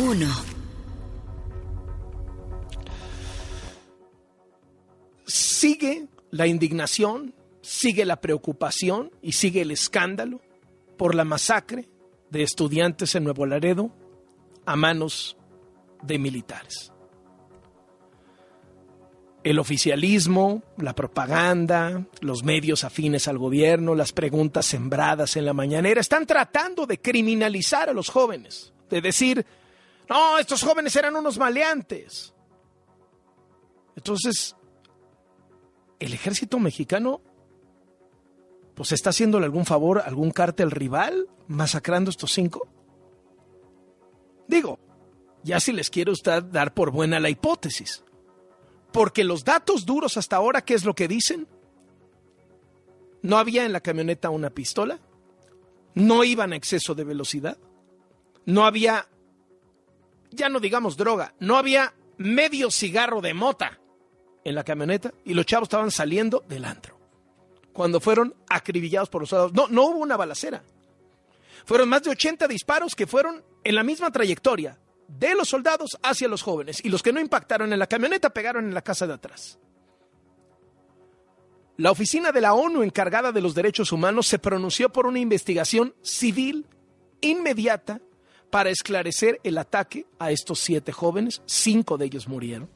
1. Sigue la indignación, sigue la preocupación y sigue el escándalo por la masacre de estudiantes en Nuevo Laredo a manos de militares. El oficialismo, la propaganda, los medios afines al gobierno, las preguntas sembradas en la mañanera están tratando de criminalizar a los jóvenes, de decir, no, estos jóvenes eran unos maleantes. Entonces, el ejército mexicano pues está haciéndole algún favor a algún cártel rival masacrando estos cinco. Digo, ya si les quiere usted dar por buena la hipótesis. Porque los datos duros hasta ahora, ¿qué es lo que dicen? No había en la camioneta una pistola, no iban a exceso de velocidad, no había, ya no digamos droga, no había medio cigarro de mota en la camioneta y los chavos estaban saliendo del antro cuando fueron acribillados por los soldados. No, no hubo una balacera. Fueron más de 80 disparos que fueron en la misma trayectoria de los soldados hacia los jóvenes y los que no impactaron en la camioneta pegaron en la casa de atrás. La oficina de la ONU encargada de los derechos humanos se pronunció por una investigación civil inmediata para esclarecer el ataque a estos siete jóvenes, cinco de ellos murieron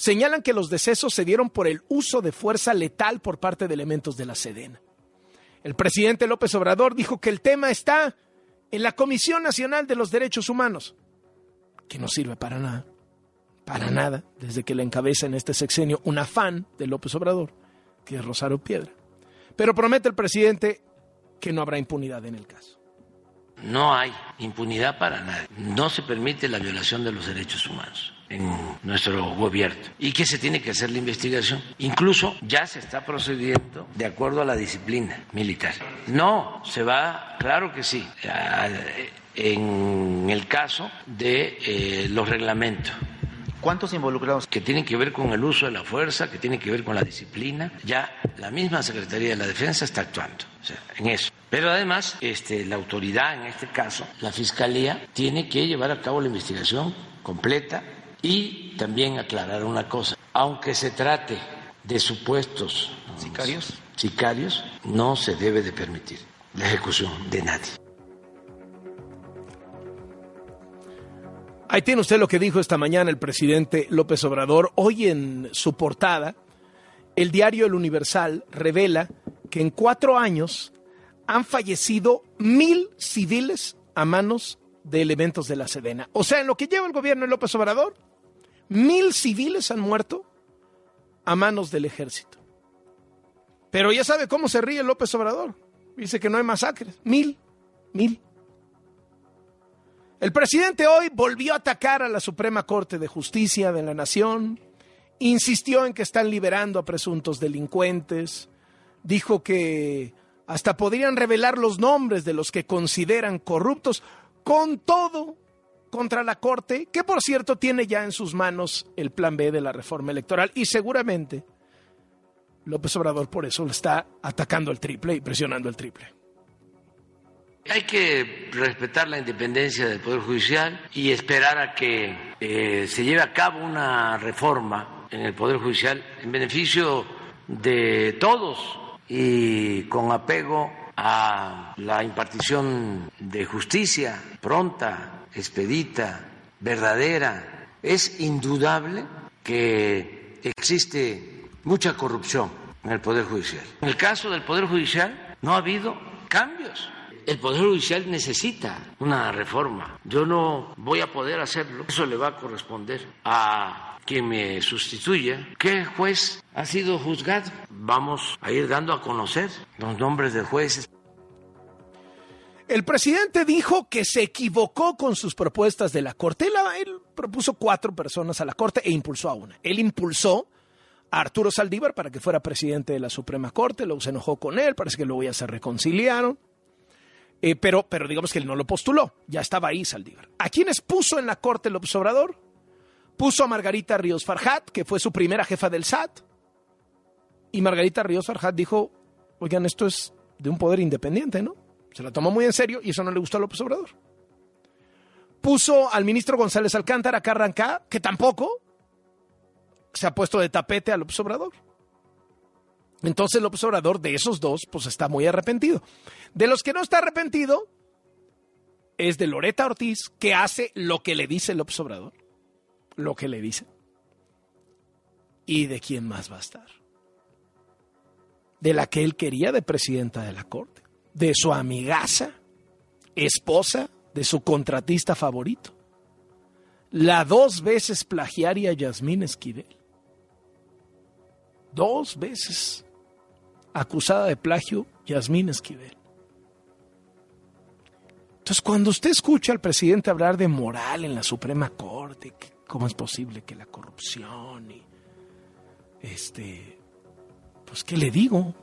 señalan que los decesos se dieron por el uso de fuerza letal por parte de elementos de la Sedena. El presidente López Obrador dijo que el tema está en la Comisión Nacional de los Derechos Humanos, que no sirve para nada, para nada, desde que le encabeza en este sexenio un afán de López Obrador, que es Rosario Piedra. Pero promete el presidente que no habrá impunidad en el caso. No hay impunidad para nadie. No se permite la violación de los derechos humanos en nuestro gobierno y que se tiene que hacer la investigación. Incluso ya se está procediendo de acuerdo a la disciplina militar. No, se va, claro que sí, en el caso de eh, los reglamentos. ¿Cuántos involucrados? Que tienen que ver con el uso de la fuerza, que tienen que ver con la disciplina. Ya la misma Secretaría de la Defensa está actuando en eso. Pero además, este, la autoridad, en este caso, la Fiscalía, tiene que llevar a cabo la investigación completa y también aclarar una cosa, aunque se trate de supuestos sicarios, sicarios no se debe de permitir la ejecución de nadie. Ahí tiene usted lo que dijo esta mañana el presidente López Obrador. Hoy en su portada, el diario El Universal revela que en cuatro años han fallecido mil civiles a manos de elementos de la Sedena. O sea, en lo que lleva el gobierno de López Obrador, Mil civiles han muerto a manos del ejército. Pero ya sabe cómo se ríe López Obrador. Dice que no hay masacres. Mil, mil. El presidente hoy volvió a atacar a la Suprema Corte de Justicia de la Nación, insistió en que están liberando a presuntos delincuentes, dijo que hasta podrían revelar los nombres de los que consideran corruptos. Con todo, contra la Corte, que por cierto tiene ya en sus manos el plan B de la reforma electoral y seguramente López Obrador por eso está atacando el triple y presionando el triple. Hay que respetar la independencia del Poder Judicial y esperar a que eh, se lleve a cabo una reforma en el Poder Judicial en beneficio de todos y con apego a la impartición de justicia pronta, expedita, verdadera. Es indudable que existe mucha corrupción en el Poder Judicial. En el caso del Poder Judicial no ha habido cambios. El Poder Judicial necesita una reforma. Yo no voy a poder hacerlo. Eso le va a corresponder a quien me sustituya. ¿Qué juez ha sido juzgado? Vamos a ir dando a conocer los nombres de jueces. El presidente dijo que se equivocó con sus propuestas de la Corte. Él, propuso cuatro personas a la Corte e impulsó a una. Él impulsó a Arturo Saldívar para que fuera presidente de la Suprema Corte, luego se enojó con él, parece que luego ya se reconciliaron. Eh, pero, pero digamos que él no lo postuló, ya estaba ahí Saldívar. ¿A quiénes puso en la Corte el observador? Puso a Margarita Ríos Farjat, que fue su primera jefa del SAT. Y Margarita Ríos Farjat dijo, oigan, esto es de un poder independiente, ¿no? Se la tomó muy en serio y eso no le gustó a López Obrador. Puso al ministro González Alcántara Carrancá, que tampoco se ha puesto de tapete a López Obrador. Entonces López Obrador de esos dos, pues está muy arrepentido. De los que no está arrepentido es de Loreta Ortiz, que hace lo que le dice López Obrador. Lo que le dice. ¿Y de quién más va a estar? De la que él quería de presidenta de la Corte. De su amigaza, esposa de su contratista favorito. La dos veces plagiaria Yasmín Esquivel. Dos veces acusada de plagio Yasmín Esquivel. Entonces, cuando usted escucha al presidente hablar de moral en la Suprema Corte, cómo es posible que la corrupción y este, pues, ¿qué le digo?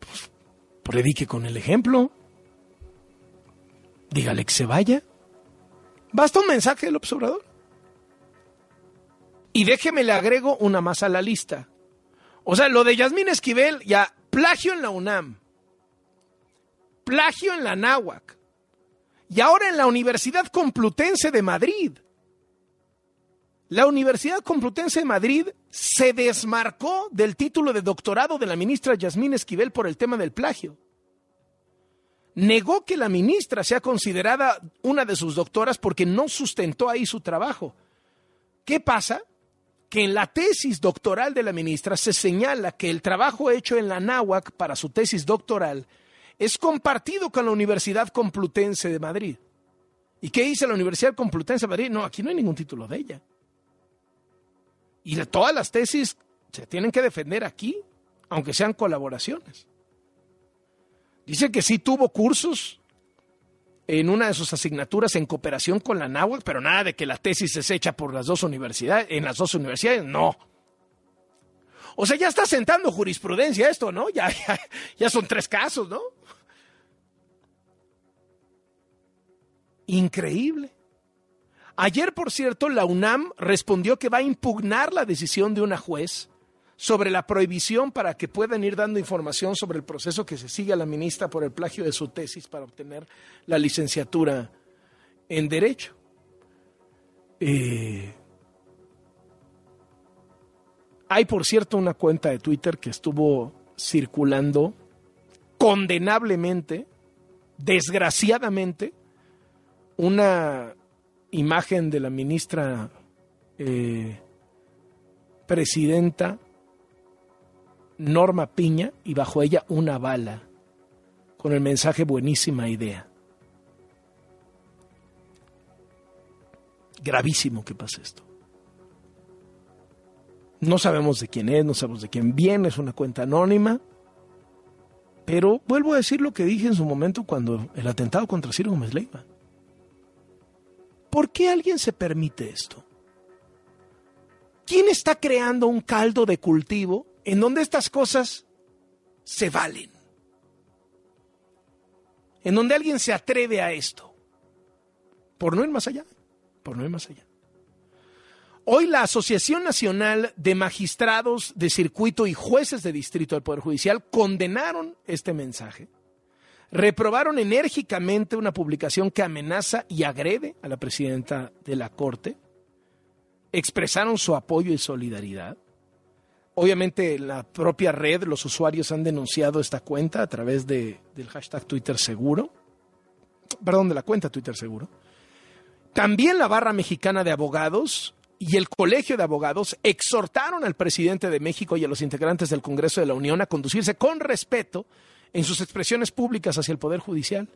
Pues, predique con el ejemplo. Dígale que se vaya. Basta un mensaje del observador. Y déjeme le agrego una más a la lista. O sea, lo de Yasmín Esquivel, ya, plagio en la UNAM, plagio en la NAWAC y ahora en la Universidad Complutense de Madrid. La Universidad Complutense de Madrid se desmarcó del título de doctorado de la ministra Yasmín Esquivel por el tema del plagio. Negó que la ministra sea considerada una de sus doctoras porque no sustentó ahí su trabajo. ¿Qué pasa? Que en la tesis doctoral de la ministra se señala que el trabajo hecho en la NAWAC para su tesis doctoral es compartido con la Universidad Complutense de Madrid. ¿Y qué dice la Universidad Complutense de Madrid? No, aquí no hay ningún título de ella. Y todas las tesis se tienen que defender aquí, aunque sean colaboraciones. Dice que sí tuvo cursos en una de sus asignaturas en cooperación con la NAWAC, pero nada de que la tesis es hecha por las dos universidades, en las dos universidades, no. O sea, ya está sentando jurisprudencia esto, ¿no? Ya, ya, ya son tres casos, ¿no? Increíble. Ayer, por cierto, la UNAM respondió que va a impugnar la decisión de una juez sobre la prohibición para que puedan ir dando información sobre el proceso que se sigue a la ministra por el plagio de su tesis para obtener la licenciatura en Derecho. Eh, hay, por cierto, una cuenta de Twitter que estuvo circulando condenablemente, desgraciadamente, una imagen de la ministra eh, presidenta Norma Piña y bajo ella una bala con el mensaje buenísima idea. Gravísimo que pase esto. No sabemos de quién es, no sabemos de quién viene, es una cuenta anónima. Pero vuelvo a decir lo que dije en su momento cuando el atentado contra Ciro Gómez Leiva. ¿Por qué alguien se permite esto? ¿Quién está creando un caldo de cultivo en donde estas cosas se valen, en donde alguien se atreve a esto, por no ir más allá, por no ir más allá. Hoy la Asociación Nacional de Magistrados de Circuito y Jueces de Distrito del Poder Judicial condenaron este mensaje, reprobaron enérgicamente una publicación que amenaza y agrede a la presidenta de la Corte, expresaron su apoyo y solidaridad, Obviamente la propia red, los usuarios han denunciado esta cuenta a través de, del hashtag Twitter Seguro, perdón, de la cuenta Twitter Seguro. También la barra mexicana de abogados y el Colegio de Abogados exhortaron al presidente de México y a los integrantes del Congreso de la Unión a conducirse con respeto en sus expresiones públicas hacia el Poder Judicial,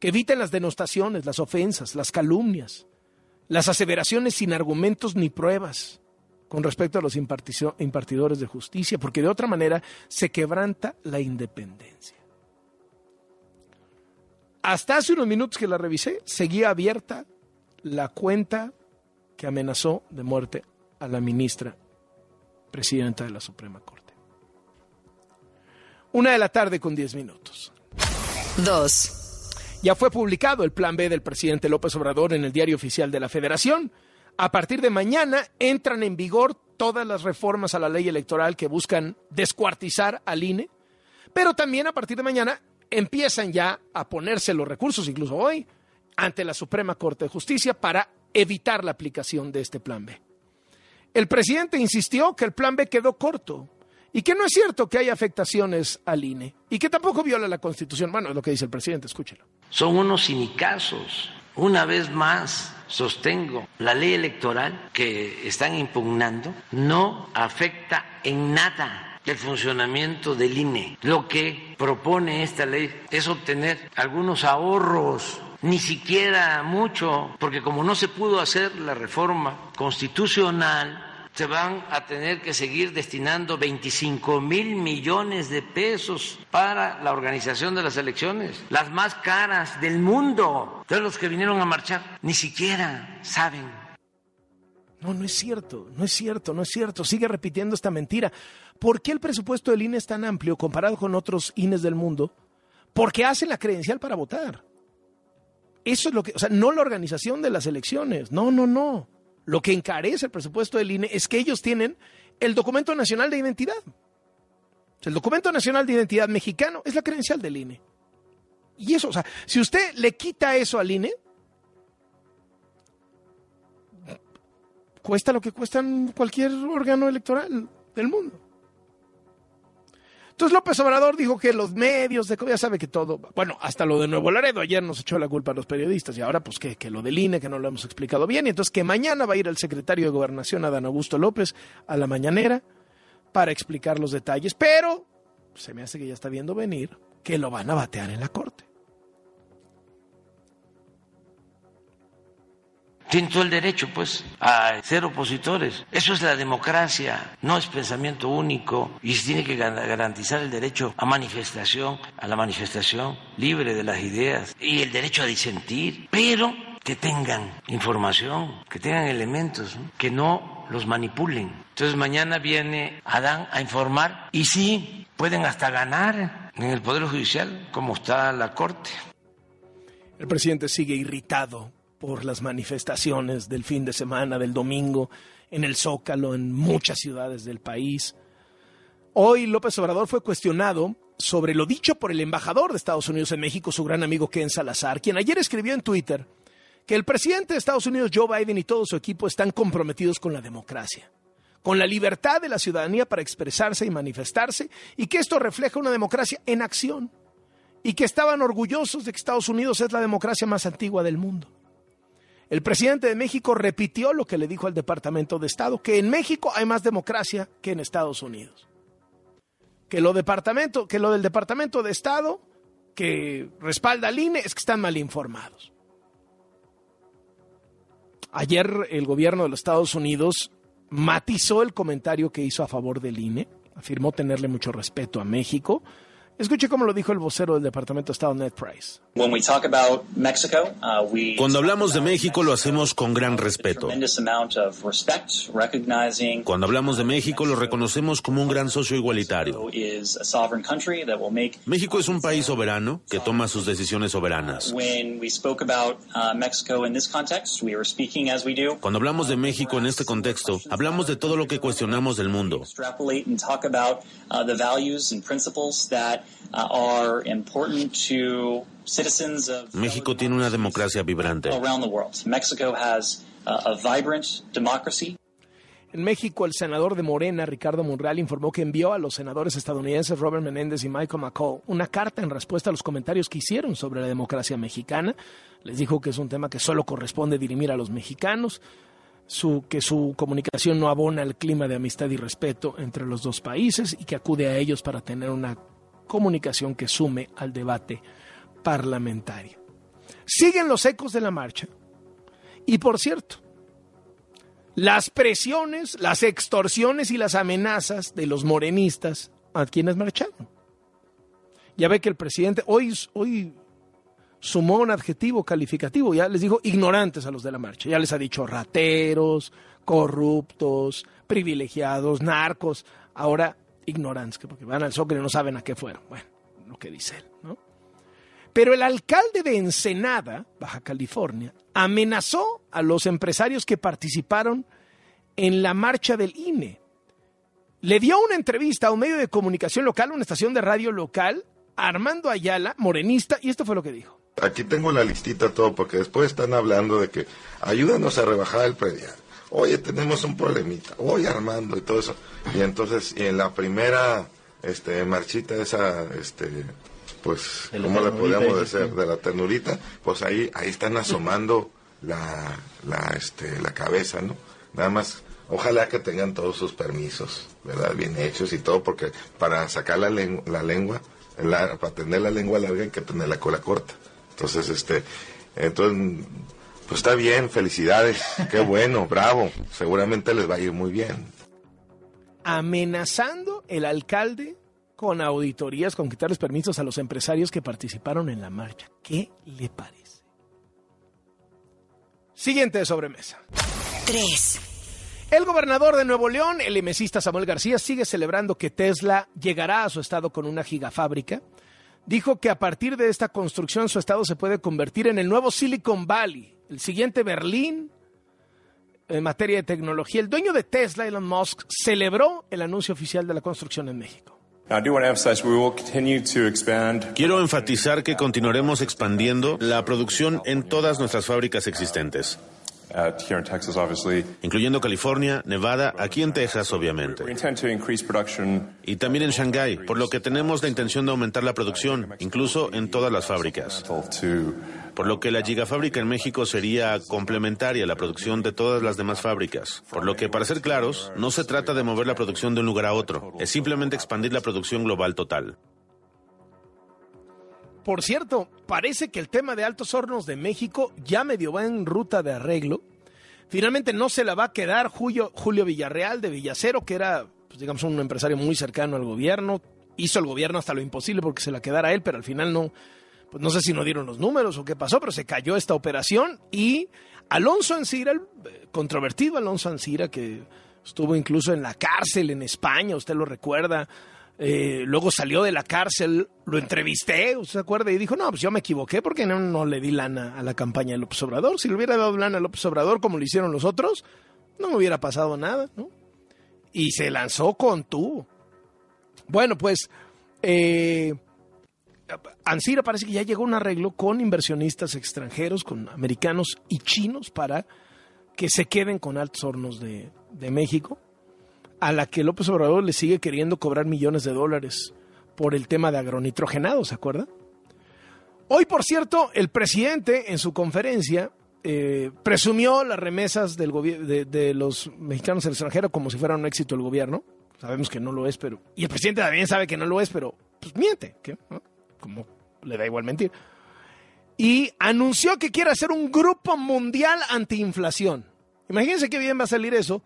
que eviten las denostaciones, las ofensas, las calumnias, las aseveraciones sin argumentos ni pruebas, con respecto a los impartidores de justicia, porque de otra manera se quebranta la independencia. Hasta hace unos minutos que la revisé, seguía abierta la cuenta que amenazó de muerte a la ministra presidenta de la Suprema Corte. Una de la tarde con diez minutos. Dos. Ya fue publicado el plan B del presidente López Obrador en el diario oficial de la Federación. A partir de mañana entran en vigor todas las reformas a la ley electoral que buscan descuartizar al INE, pero también a partir de mañana empiezan ya a ponerse los recursos, incluso hoy, ante la Suprema Corte de Justicia para evitar la aplicación de este plan B. El presidente insistió que el plan B quedó corto y que no es cierto que haya afectaciones al INE y que tampoco viola la Constitución. Bueno, es lo que dice el presidente, escúchelo. Son unos cinicazos. Una vez más, sostengo, la ley electoral que están impugnando no afecta en nada el funcionamiento del INE. Lo que propone esta ley es obtener algunos ahorros ni siquiera mucho, porque como no se pudo hacer la reforma constitucional, se van a tener que seguir destinando 25 mil millones de pesos para la organización de las elecciones, las más caras del mundo. Todos los que vinieron a marchar ni siquiera saben. No, no es cierto, no es cierto, no es cierto. Sigue repitiendo esta mentira. ¿Por qué el presupuesto del INE es tan amplio comparado con otros INES del mundo? Porque hacen la credencial para votar. Eso es lo que, o sea, no la organización de las elecciones. No, no, no. Lo que encarece el presupuesto del INE es que ellos tienen el documento nacional de identidad. El documento nacional de identidad mexicano es la credencial del INE. Y eso, o sea, si usted le quita eso al INE, cuesta lo que cuesta cualquier órgano electoral del mundo. Entonces López Obrador dijo que los medios de ya sabe que todo, bueno, hasta lo de Nuevo Laredo, ayer nos echó la culpa a los periodistas y ahora pues que, que lo del INE, que no lo hemos explicado bien, y entonces que mañana va a ir el secretario de Gobernación, Adán Augusto López, a la mañanera para explicar los detalles, pero se me hace que ya está viendo venir que lo van a batear en la corte. Tienen todo el derecho, pues, a ser opositores. Eso es la democracia, no es pensamiento único y se tiene que garantizar el derecho a manifestación, a la manifestación libre de las ideas y el derecho a disentir, pero que tengan información, que tengan elementos, que no los manipulen. Entonces mañana viene Adán a informar y sí, pueden hasta ganar en el Poder Judicial, como está la Corte. El presidente sigue irritado por las manifestaciones del fin de semana, del domingo, en el Zócalo, en muchas ciudades del país. Hoy López Obrador fue cuestionado sobre lo dicho por el embajador de Estados Unidos en México, su gran amigo Ken Salazar, quien ayer escribió en Twitter que el presidente de Estados Unidos, Joe Biden, y todo su equipo están comprometidos con la democracia, con la libertad de la ciudadanía para expresarse y manifestarse, y que esto refleja una democracia en acción, y que estaban orgullosos de que Estados Unidos es la democracia más antigua del mundo. El presidente de México repitió lo que le dijo al Departamento de Estado, que en México hay más democracia que en Estados Unidos. Que lo, departamento, que del Departamento de Estado que respalda al INE es que están mal informados. Ayer el gobierno de los Estados Unidos matizó el comentario que hizo a favor del INE, afirmó tenerle mucho respeto a México, Escuche cómo lo dijo el vocero del Departamento de Estado, Ned Price. Uh, Cuando hablamos de México lo hacemos con gran respeto. Cuando hablamos de México lo reconocemos como un gran socio igualitario. México es un país soberano que toma sus decisiones soberanas. Cuando hablamos de México en este contexto, hablamos de todo lo que cuestionamos del mundo. Uh, México tiene una democracia vibrante. En México, el senador de Morena, Ricardo Monreal, informó que envió a los senadores estadounidenses Robert Menéndez y Michael McCall una carta en respuesta a los comentarios que hicieron sobre la democracia mexicana. Les dijo que es un tema que solo corresponde dirimir a los mexicanos, que su comunicación no abona el clima de amistad y respeto entre los dos países y que acude a ellos para tener una comunicación que sume al debate parlamentario. Siguen los ecos de la marcha. Y por cierto, las presiones, las extorsiones y las amenazas de los morenistas a quienes marcharon. Ya ve que el presidente hoy, hoy sumó un adjetivo calificativo, ya les dijo ignorantes a los de la marcha, ya les ha dicho rateros, corruptos, privilegiados, narcos. Ahora ignorantes, porque van al Zócalo y no saben a qué fueron. Bueno, lo que dice él, ¿no? Pero el alcalde de Ensenada, Baja California, amenazó a los empresarios que participaron en la marcha del INE. Le dio una entrevista a un medio de comunicación local, una estación de radio local, Armando Ayala, morenista, y esto fue lo que dijo. Aquí tengo la listita todo, porque después están hablando de que ayúdanos a rebajar el predial. Oye, tenemos un problemita. Oye, Armando y todo eso. Y entonces, y en la primera este, marchita esa, este, pues, De la ¿cómo le podríamos decir? De la ternurita, pues ahí, ahí están asomando la, la, este, la cabeza, ¿no? Nada más, ojalá que tengan todos sus permisos, ¿verdad? Bien hechos y todo, porque para sacar la, len- la lengua, la- para tener la lengua larga hay que tener la cola corta. Entonces, este, entonces, pues está bien, felicidades, qué bueno, bravo, seguramente les va a ir muy bien. Amenazando el alcalde con auditorías, con quitarles permisos a los empresarios que participaron en la marcha. ¿Qué le parece? Siguiente de sobremesa. 3, El gobernador de Nuevo León, el emesista Samuel García, sigue celebrando que Tesla llegará a su estado con una gigafábrica. Dijo que a partir de esta construcción su estado se puede convertir en el nuevo Silicon Valley, el siguiente Berlín en materia de tecnología. El dueño de Tesla, Elon Musk, celebró el anuncio oficial de la construcción en México. Now, I do want to emphasize we will continue to expand. Quiero enfatizar que continuaremos expandiendo la producción en todas nuestras fábricas existentes, Uh, here in Texas, obviously. incluyendo California, Nevada, aquí en Texas, We obviamente, intend to increase production y también en Shanghái, por lo que tenemos la intención de aumentar la producción, incluso en todas las fábricas. Por lo que la gigafábrica en México sería complementaria a la producción de todas las demás fábricas. Por lo que, para ser claros, no se trata de mover la producción de un lugar a otro, es simplemente expandir la producción global total. Por cierto, parece que el tema de Altos Hornos de México ya medio va en ruta de arreglo. Finalmente no se la va a quedar Julio, Villarreal de Villacero, que era, pues, digamos, un empresario muy cercano al gobierno. Hizo el gobierno hasta lo imposible porque se la quedara él, pero al final no, pues no sé si no dieron los números o qué pasó, pero se cayó esta operación y Alonso Ancira, el eh, controvertido Alonso Ancira, que estuvo incluso en la cárcel en España, usted lo recuerda, eh, luego salió de la cárcel, lo entrevisté, ¿usted se acuerda? Y dijo, no, pues yo me equivoqué porque no, le di lana a la campaña de López Obrador. Si le hubiera dado lana a López Obrador como lo hicieron los otros, no me hubiera pasado nada, ¿no? Y se lanzó con tubo. Bueno, pues, eh, Ansira parece que ya llegó un arreglo con inversionistas extranjeros, con americanos y chinos para que se queden con altos hornos de México, a la que López Obrador le sigue queriendo cobrar millones de dólares por el tema de agronitrogenado, ¿se acuerda? Hoy, por cierto, el presidente en su conferencia eh, presumió las remesas del de, de los mexicanos al extranjero como si fuera un éxito del gobierno. Sabemos que no lo es, pero... Y el presidente también sabe que no lo es, pero pues miente, ¿qué? Como le da igual mentir. Y anunció que quiere hacer un grupo mundial antiinflación. Imagínense qué bien va a salir eso.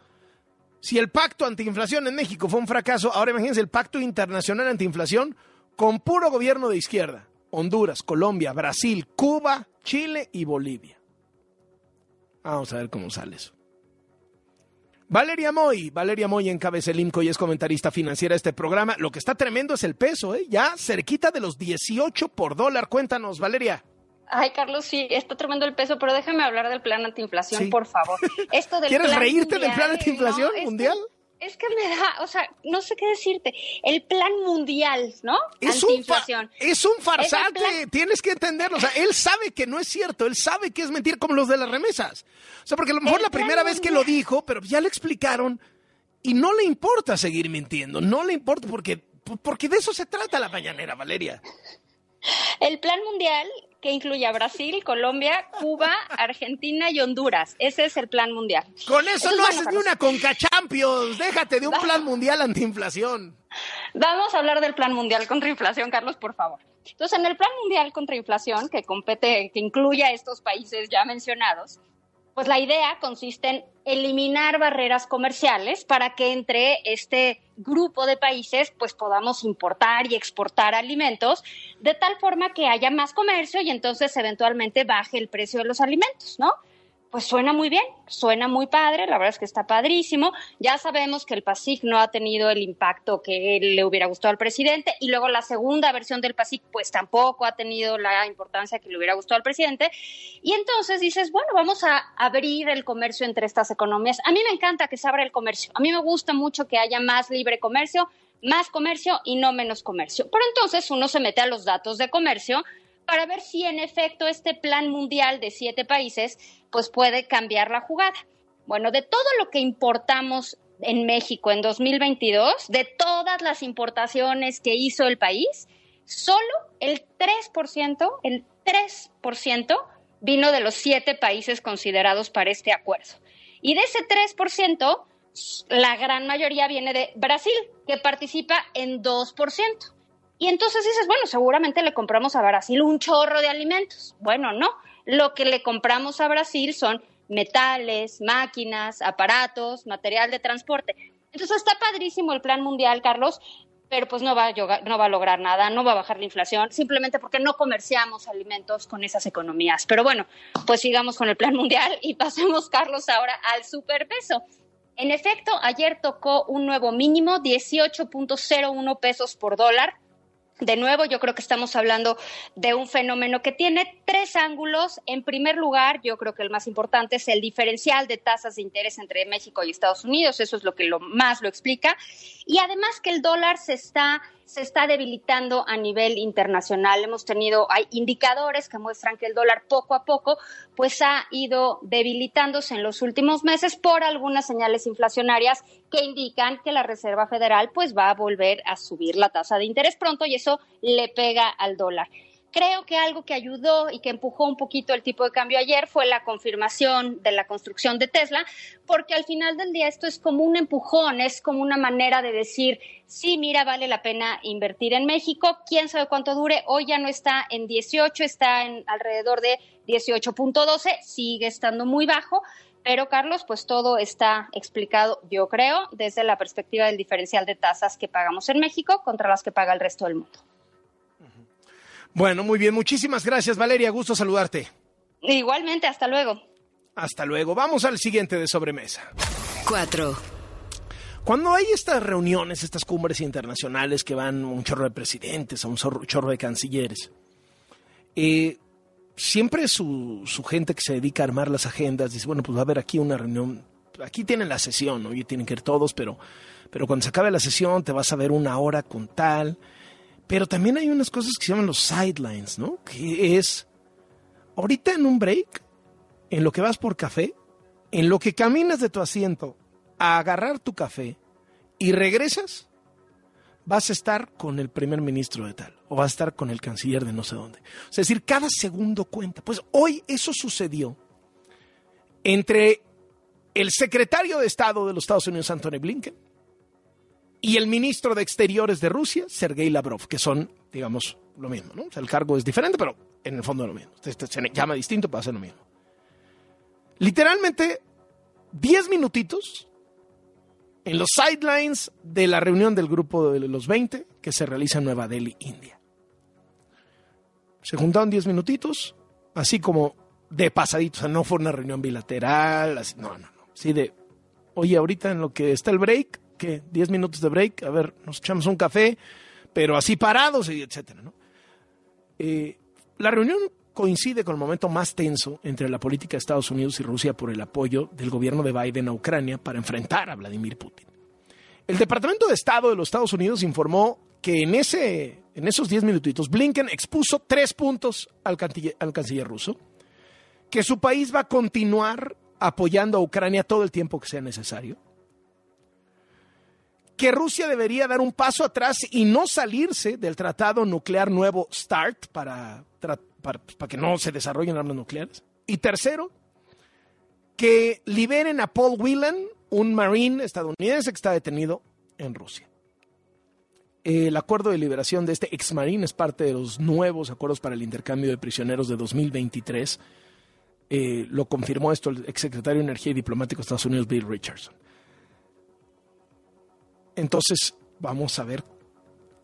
Si el pacto antiinflación en México fue un fracaso, ahora imagínense el pacto internacional antiinflación con puro gobierno de izquierda. Honduras, Colombia, Brasil, Cuba, Chile y Bolivia. Vamos a ver cómo sale eso. Valeria Moy, Valeria Moy encabeza el IMCO y es comentarista financiera de este programa. Lo que está tremendo es el peso, ¿eh? ya cerquita de los 18 por dólar. Cuéntanos, Valeria. Ay, Carlos, sí, está tremendo el peso, pero déjame hablar del plan antiinflación, Sí. por favor. Esto del ¿Quieres plan reírte del plan antiinflación no, mundial? Es que me da, o sea, no sé qué decirte. El plan mundial, ¿no? Es un, fa- es un farsante, Es tienes que entenderlo. O sea, él sabe que no es cierto, él sabe que es mentir como los de las remesas. O sea, porque a lo mejor El la primera vez que lo dijo, pero ya le explicaron y no le importa seguir mintiendo, no le importa porque, porque de eso se trata la mañanera, Valeria. El plan mundial que incluye a Brasil, Colombia, Cuba, Argentina y Honduras. Ese es el plan mundial. Con eso no haces ni una Conca Champions, déjate de un plan mundial antiinflación. Vamos a hablar del plan mundial contra inflación, Carlos, por favor. Entonces, en el plan mundial contra inflación, que compete, que incluye a estos países ya mencionados, pues la idea consiste en eliminar barreras comerciales para que entre este grupo de países pues podamos importar y exportar alimentos de tal forma que haya más comercio y entonces eventualmente baje el precio de los alimentos, ¿no? Pues suena muy bien, suena muy padre, la verdad es que está padrísimo. Ya sabemos que el PASIC no ha tenido el impacto que le hubiera gustado al presidente y luego la segunda versión del PASIC pues tampoco ha tenido la importancia que le hubiera gustado al presidente. Y entonces dices, bueno, vamos a abrir el comercio entre estas economías. A mí me encanta que se abra el comercio, a mí me gusta mucho que haya más libre comercio, más comercio y no menos comercio. Pero entonces uno se mete a los datos de comercio para ver si en efecto este plan mundial de siete países pues puede cambiar la jugada. Bueno, de todo lo que importamos en México en 2022, de todas las importaciones que hizo el país, solo el 3%, el 3% vino de los siete países considerados para este acuerdo. Y de ese 3%, la gran mayoría viene de Brasil, que participa en 2%. Y entonces dices, bueno, seguramente le compramos a Brasil un chorro de alimentos. Bueno, no. Lo que le compramos a Brasil son metales, máquinas, aparatos, material de transporte. Entonces está padrísimo el plan mundial, Carlos, pero pues no va, a, no va a lograr nada, no va a bajar la inflación, simplemente porque no comerciamos alimentos con esas economías. Pero bueno, pues sigamos con el plan mundial y pasemos, Carlos, ahora al superpeso. En efecto, ayer tocó un nuevo mínimo, 18.01 pesos por dólar, de nuevo, yo creo que estamos hablando de un fenómeno que tiene tres ángulos. En primer lugar, yo creo que el más importante es el diferencial de tasas de interés entre México y Estados Unidos. Eso es lo que lo más lo explica. Y además que el dólar se está se está debilitando a nivel internacional. Hemos tenido, hay indicadores que muestran que el dólar poco a poco pues ha ido debilitándose en los últimos meses por algunas señales inflacionarias que indican que la Reserva Federal pues va a volver a subir la tasa de interés pronto y eso le pega al dólar. Creo que algo que ayudó y que empujó un poquito el tipo de cambio ayer fue la confirmación de la construcción de Tesla, porque al final del día esto es como un empujón, es como una manera de decir, sí, mira, vale la pena invertir en México, quién sabe cuánto dure, hoy ya no está en 18, está en alrededor de 18.12, sigue estando muy bajo, pero Carlos, pues todo está explicado, yo creo, desde la perspectiva del diferencial de tasas que pagamos en México contra las que paga el resto del mundo. Bueno, muy bien. Muchísimas gracias, Valeria. Gusto saludarte. Igualmente, hasta luego. Hasta luego. Vamos al siguiente de sobremesa. Cuatro. Cuando hay estas reuniones, estas cumbres internacionales que van un chorro de presidentes, a un chorro de cancilleres, eh, siempre su, su, gente que se dedica a armar las agendas dice, bueno, pues va a haber aquí una reunión, aquí tienen la sesión, hoy tienen que ir todos, pero, pero cuando se acabe la sesión te vas a ver una hora con tal, pero también hay unas cosas que se llaman los sidelines, ¿no? Que es, ahorita en un break, en lo que vas por café, en lo que caminas de tu asiento a agarrar tu café y regresas, vas a estar con el primer ministro de tal, o vas a estar con el canciller de no sé dónde. es decir, cada segundo cuenta. Pues hoy eso sucedió entre el secretario de Estado de los Estados Unidos, Anthony Blinken, y el ministro de Exteriores de Rusia, Sergei Lavrov, que son, digamos, lo mismo, el cargo es diferente, pero en el fondo es lo mismo. Este se llama distinto para hacer lo mismo. Literalmente, 10 minutitos en los sidelines de la reunión del grupo de los 20 que se realiza en Nueva Delhi, India. Se juntaron 10 minutitos, así como de pasadito, o sea, no fue una reunión bilateral, así, no, no, no, así de, oye, ahorita en lo que está el break, ¿qué? 10 minutos de break, a ver, nos echamos un café, pero así parados, y etcétera, ¿no? Eh, la reunión coincide con el momento más tenso entre la política de Estados Unidos y Rusia por el apoyo del gobierno de Biden a Ucrania para enfrentar a Vladimir Putin. El Departamento de Estado de los Estados Unidos informó que en, ese, en esos 10 minutitos Blinken expuso tres puntos al al canciller ruso, que su país va a continuar apoyando a Ucrania todo el tiempo que sea necesario, que Rusia debería dar un paso atrás y no salirse del tratado nuclear nuevo START para, para, que no se desarrollen armas nucleares. Y tercero, que liberen a Paul Whelan, un marine estadounidense que está detenido en Rusia. El acuerdo de liberación de este ex marine es parte de los nuevos acuerdos para el intercambio de prisioneros de 2023. Eh, lo confirmó esto el exsecretario de Energía y Diplomático de Estados Unidos, Bill Richardson. Entonces, vamos a ver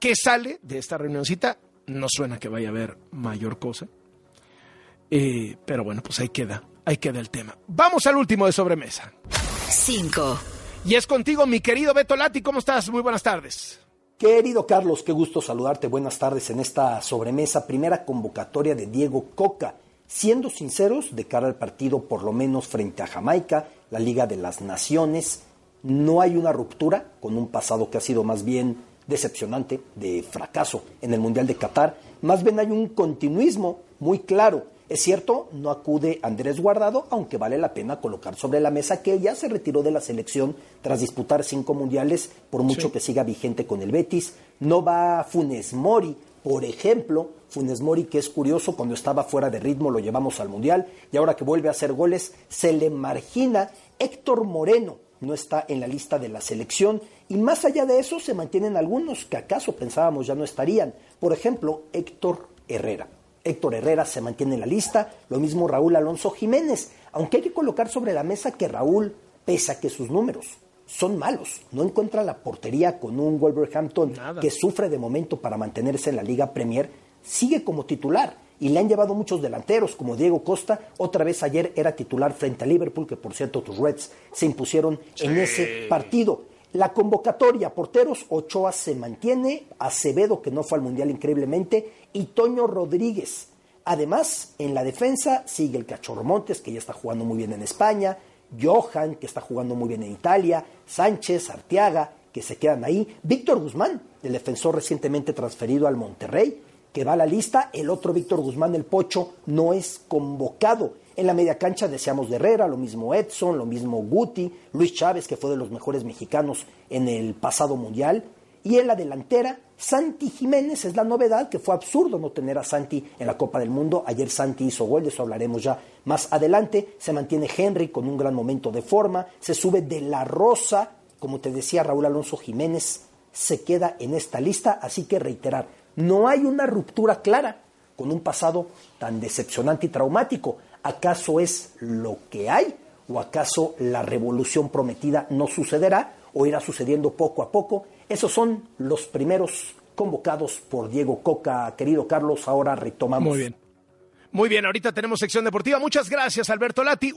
qué sale de esta reunioncita. No suena que vaya a haber mayor cosa. Eh, pero bueno, pues ahí queda, ahí queda el tema. Vamos al último de sobremesa. Cinco. Y es contigo, mi querido Beto Lati. ¿Cómo estás? Muy buenas tardes. Querido Carlos, qué gusto saludarte. Buenas tardes en esta sobremesa, primera convocatoria de Diego Coca. Siendo sinceros, de cara al partido, por lo menos frente a Jamaica, la Liga de las Naciones, no hay una ruptura con un pasado que ha sido más bien decepcionante, de fracaso en el Mundial de Qatar. Más bien hay un continuismo muy claro. Es cierto, no acude Andrés Guardado, aunque vale la pena colocar sobre la mesa que ya se retiró de la selección tras disputar cinco mundiales, por mucho que siga vigente con el Betis. No va Funes Mori, por ejemplo, Funes Mori, que es curioso, cuando estaba fuera de ritmo lo llevamos al Mundial y ahora que vuelve a hacer goles, se le margina Héctor Moreno, no está en la lista de la selección y más allá de eso se mantienen algunos que acaso pensábamos ya no estarían. Por ejemplo, Héctor Herrera. Héctor Herrera se mantiene en la lista, lo mismo Raúl Alonso Jiménez, aunque hay que colocar sobre la mesa que Raúl, pese a que sus números son malos, no encuentra la portería con un Wolverhampton que sufre de momento para mantenerse en la Liga Premier, sigue como titular y le han llevado muchos delanteros, como Diego Costa, otra vez ayer era titular frente a Liverpool, que por cierto tus Reds se impusieron en ese partido. La convocatoria, porteros, Ochoa se mantiene, Acevedo, que no fue al Mundial increíblemente, y Toño Rodríguez. Además, en la defensa sigue el Cachorro Montes, que ya está jugando muy bien en España, Johan, que está jugando muy bien en Italia, Sánchez, Arteaga, que se quedan ahí, Víctor Guzmán, el defensor recientemente transferido al Monterrey, que va a la lista, el otro Víctor Guzmán, el Pocho, no es convocado. En la media cancha deseamos de Herrera, lo mismo Edson, lo mismo Guti, Luis Chávez, que fue de los mejores mexicanos en el pasado mundial. Y en la delantera, Santi Jiménez es la novedad, que fue absurdo no tener a Santi en la Copa del Mundo. Ayer Santi hizo gol, de eso hablaremos ya más adelante. Se mantiene Henry con un gran momento de forma. Se sube de la Rosa, como te decía Raúl Alonso Jiménez, se queda en esta lista. Así que reiterar, no hay una ruptura clara con un pasado tan decepcionante y traumático. ¿Acaso es lo que hay? ¿O acaso la revolución prometida no sucederá o irá sucediendo poco a poco? Esos son los primeros convocados por Diego Coca. Querido Carlos, ahora retomamos. Muy bien. Muy bien, ahorita tenemos sección deportiva. Muchas gracias, Alberto Lati.